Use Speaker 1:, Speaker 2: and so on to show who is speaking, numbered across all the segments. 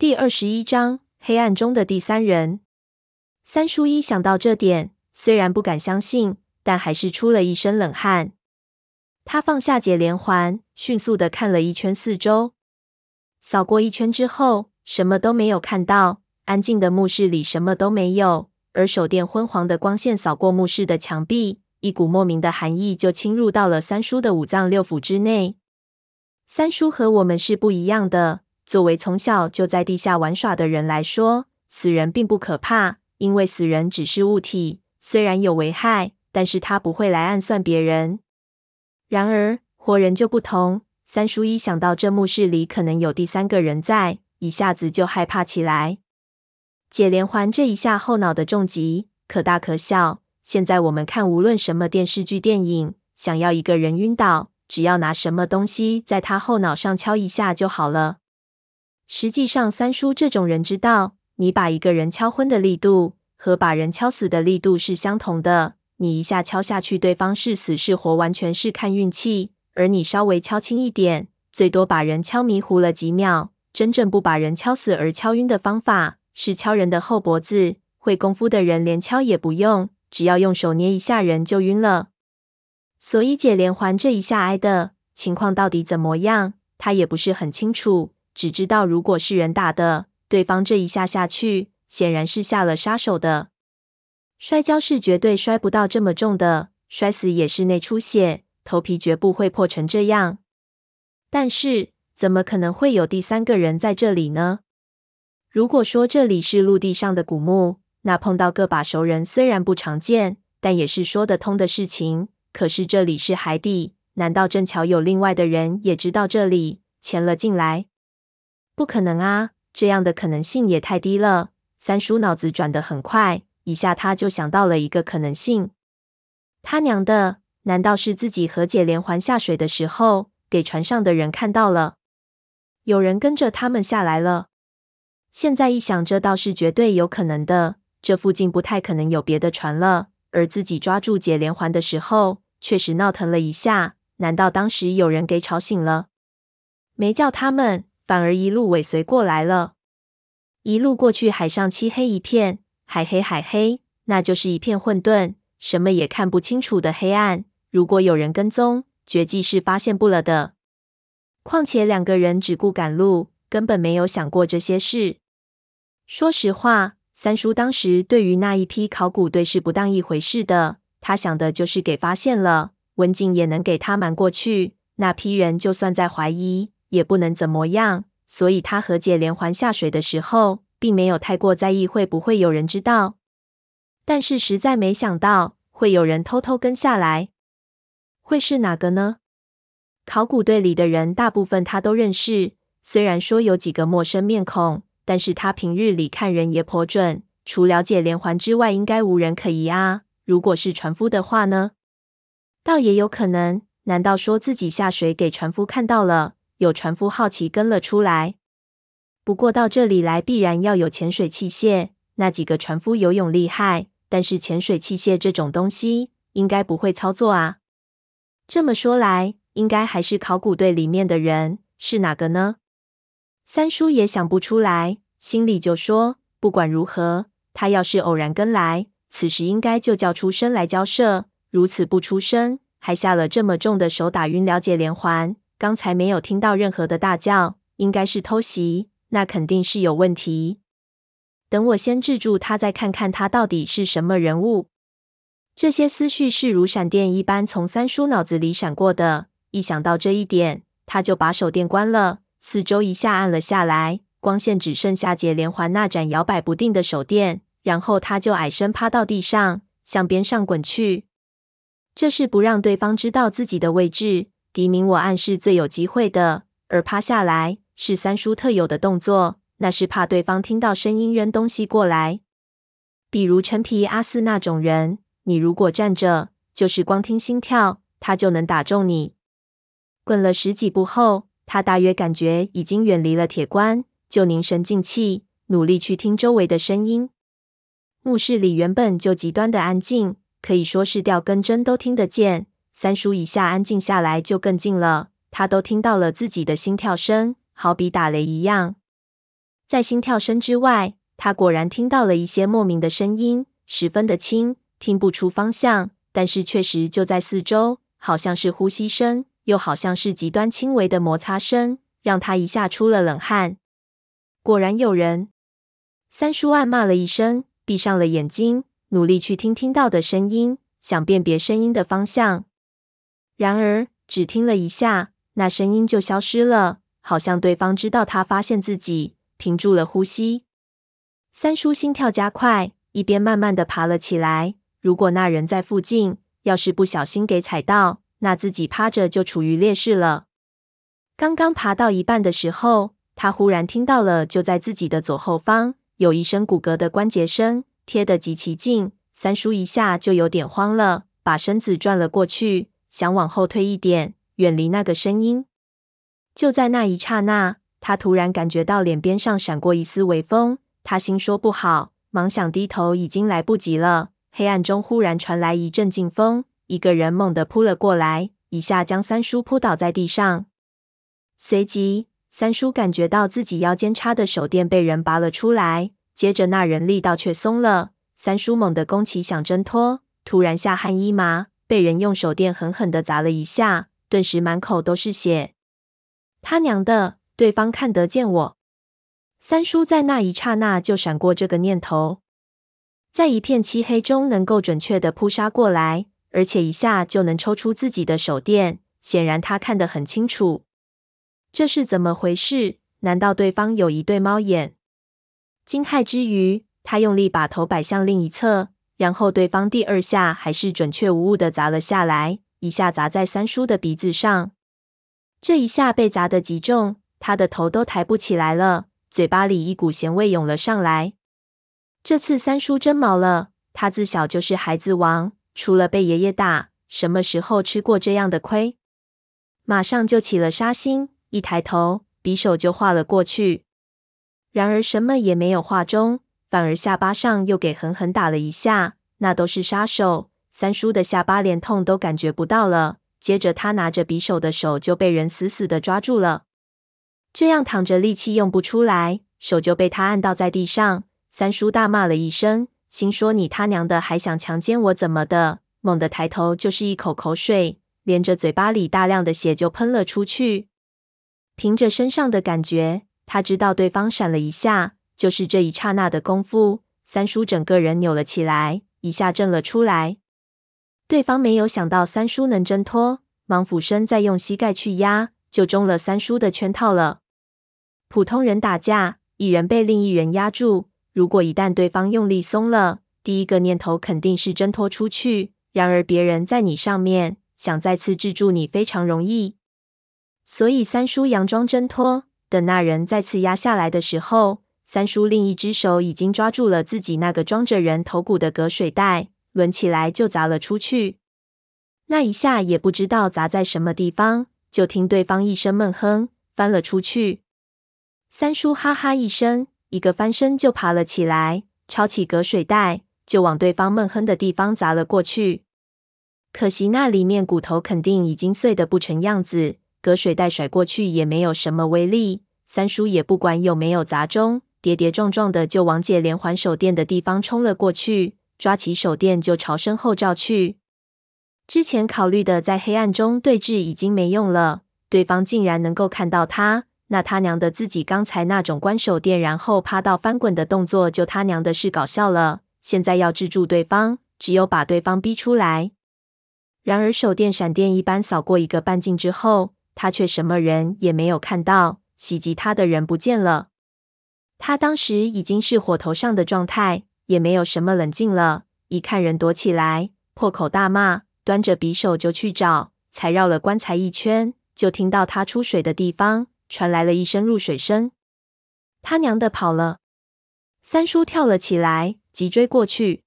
Speaker 1: 第二十一章黑暗中的第三人。三叔一想到这点，虽然不敢相信，但还是出了一身冷汗。他放下解连环，迅速地看了一圈四周，扫过一圈之后，什么都没有看到。安静的墓室里什么都没有，而手电昏黄的光线扫过墓室的墙壁，一股莫名的寒意就侵入到了三叔的五脏六腑之内。三叔和我们是不一样的。作为从小就在地下玩耍的人来说，死人并不可怕，因为死人只是物体，虽然有危害，但是他不会来暗算别人。然而活人就不同。三叔一想到这墓室里可能有第三个人在，一下子就害怕起来。解连环这一下后脑的重击可大可小。现在我们看，无论什么电视剧、电影，想要一个人晕倒，只要拿什么东西在他后脑上敲一下就好了。实际上，三叔这种人知道，你把一个人敲昏的力度和把人敲死的力度是相同的。你一下敲下去，对方是死是活，完全是看运气；而你稍微敲轻一点，最多把人敲迷糊了几秒。真正不把人敲死而敲晕的方法，是敲人的后脖子，会功夫的人连敲也不用，只要用手捏一下人就晕了。所以解连环这一下挨的情况到底怎么样，他也不是很清楚，只知道如果是人打的，对方这一下下去，显然是下了杀手的。摔跤是绝对摔不到这么重的，摔死也是内出血，头皮绝不会破成这样。但是怎么可能会有第三个人在这里呢？如果说这里是陆地上的古墓，那碰到个把熟人虽然不常见，但也是说得通的事情。可是这里是海底，难道正巧有另外的人也知道这里，潜了进来？不可能啊，这样的可能性也太低了。三叔脑子转得很快，一下他就想到了一个可能性。他娘的，难道是自己和解连环下水的时候，给船上的人看到了？有人跟着他们下来了。现在一想，这倒是绝对有可能的。这附近不太可能有别的船了，而自己抓住解连环的时候，确实闹腾了一下。难道当时有人给吵醒了？没叫他们，反而一路尾随过来了。一路过去，海上漆黑一片，海黑海黑，那就是一片混沌，什么也看不清楚的黑暗。如果有人跟踪，绝技是发现不了的。况且两个人只顾赶路，根本没有想过这些事。说实话，三叔当时对于那一批考古队是不当一回事的。他想的就是给发现了，文静也能给他瞒过去。那批人就算在怀疑，也不能怎么样。所以他和解连环下水的时候，并没有太过在意会不会有人知道。但是实在没想到会有人偷偷跟下来，会是哪个呢？考古队里的人大部分他都认识，虽然说有几个陌生面孔。但是他平日里看人也颇准，除了解连环之外，应该无人可疑啊。如果是船夫的话呢？倒也有可能。难道说自己下水给船夫看到了？有船夫好奇跟了出来。不过到这里来必然要有潜水器械，那几个船夫游泳厉害，但是潜水器械这种东西应该不会操作啊。这么说来，应该还是考古队里面的人，是哪个呢？三叔也想不出来，心里就说：不管如何，他要是偶然跟来，此时应该就叫出声来交涉。如此不出声，还下了这么重的手打晕了解连环。刚才没有听到任何的大叫，应该是偷袭，那肯定是有问题。等我先制住他，再看看他到底是什么人物。这些思绪是如闪电一般从三叔脑子里闪过的。一想到这一点，他就把手电关了。四周一下暗了下来，光线只剩下解连环那盏摇摆不定的手电，然后他就矮身趴到地上，向边上滚去。这是不让对方知道自己的位置，敌明我暗是最有机会的。而趴下来是三叔特有的动作，那是怕对方听到声音扔东西过来，比如陈皮阿四那种人。你如果站着，就是光听心跳，他就能打中你。滚了十几步后。他大约感觉已经远离了铁棺，就凝神静气，努力去听周围的声音。墓室里原本就极端的安静，可以说是掉根针都听得见。三叔一下安静下来就更静了，他都听到了自己的心跳声，好比打雷一样。在心跳声之外，他果然听到了一些莫名的声音，十分的轻，听不出方向，但是确实就在四周，好像是呼吸声，又好像是极端轻微的摩擦声，让他一下出了冷汗。果然有人！三叔暗骂了一声，闭上了眼睛，努力去听听到的声音，想辨别声音的方向。然而，只听了一下，那声音就消失了，好像对方知道他发现自己。屏住了呼吸，三叔心跳加快，一边慢慢的爬了起来。如果那人在附近，要是不小心给踩到，那自己趴着就处于劣势了。刚刚爬到一半的时候，他忽然听到了，就在自己的左后方，有一声骨骼的关节声，贴得极其近。三叔一下就有点慌了，把身子转了过去，想往后退一点，远离那个声音。就在那一刹那。他突然感觉到脸边上闪过一丝微风，他心说不好，忙想低头，已经来不及了。黑暗中忽然传来一阵劲风，一个人猛地扑了过来，一下将三叔扑倒在地上。随即，三叔感觉到自己腰间插的手电被人拔了出来，接着那人力道却松了。三叔猛地弓起想挣脱，突然下汗一麻，被人用手电狠狠的砸了一下，顿时满口都是血。他娘的！对方看得见我，三叔在那一刹那就闪过这个念头，在一片漆黑中能够准确的扑杀过来，而且一下就能抽出自己的手电。显然他看得很清楚，这是怎么回事？难道对方有一对猫眼？惊骇之余，他用力把头摆向另一侧，然后对方第二下还是准确无误的砸了下来，一下砸在三叔的鼻子上。这一下被砸得极重。他的头都抬不起来了，嘴巴里一股咸味涌了上来。这次三叔真毛了，他自小就是孩子王，除了被爷爷打，什么时候吃过这样的亏？马上就起了杀心，一抬头，匕首就划了过去。然而什么也没有划中，反而下巴上又给狠狠打了一下。那都是杀手，三叔的下巴连痛都感觉不到了。接着他拿着匕首的手就被人死死的抓住了。这样躺着，力气用不出来，手就被他按倒在地上。三叔大骂了一声，心说：“你他娘的还想强奸我怎么的？”猛地抬头就是一口口水，连着嘴巴里大量的血就喷了出去。凭着身上的感觉，他知道对方闪了一下，就是这一刹那的功夫，三叔整个人扭了起来，一下震了出来。对方没有想到三叔能挣脱，忙俯身再用膝盖去压，就中了三叔的圈套了。普通人打架，一人被另一人压住，如果一旦对方用力松了，第一个念头肯定是挣脱出去。然而别人在你上面，想再次制住你非常容易。所以三叔佯装挣脱，等那人再次压下来的时候，三叔另一只手已经抓住了自己那个装着人头骨的隔水袋，抡起来就砸了出去。那一下也不知道砸在什么地方，就听对方一声闷哼，翻了出去。三叔哈哈一声，一个翻身就爬了起来，抄起隔水袋就往对方闷哼的地方砸了过去。可惜那里面骨头肯定已经碎得不成样子，隔水袋甩过去也没有什么威力。三叔也不管有没有砸中，跌跌撞撞的就往解连环手电的地方冲了过去，抓起手电就朝身后照去。之前考虑的在黑暗中对峙已经没用了，对方竟然能够看到他。那他娘的，自己刚才那种关手电然后趴到翻滚的动作，就他娘的是搞笑了。现在要制住对方，只有把对方逼出来。然而手电闪电一般扫过一个半径之后，他却什么人也没有看到，袭击他的人不见了。他当时已经是火头上的状态，也没有什么冷静了。一看人躲起来，破口大骂，端着匕首就去找，才绕了棺材一圈，就听到他出水的地方。传来了一声入水声，他娘的跑了！三叔跳了起来，急追过去，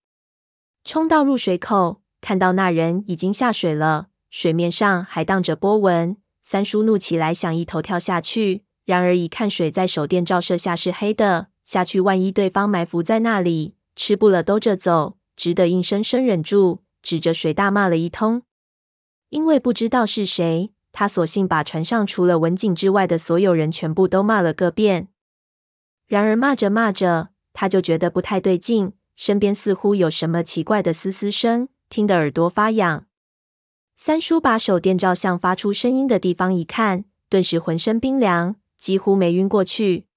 Speaker 1: 冲到入水口，看到那人已经下水了，水面上还荡着波纹。三叔怒起来，想一头跳下去，然而一看水在手电照射下是黑的，下去万一对方埋伏在那里，吃不了兜着走，只得硬生生忍住，指着水大骂了一通，因为不知道是谁。他索性把船上除了文景之外的所有人全部都骂了个遍，然而骂着骂着，他就觉得不太对劲，身边似乎有什么奇怪的嘶嘶声，听得耳朵发痒。三叔把手电照向发出声音的地方一看，顿时浑身冰凉，几乎没晕过去。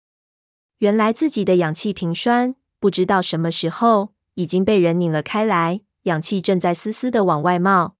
Speaker 1: 原来自己的氧气瓶栓不知道什么时候已经被人拧了开来，氧气正在丝丝的往外冒。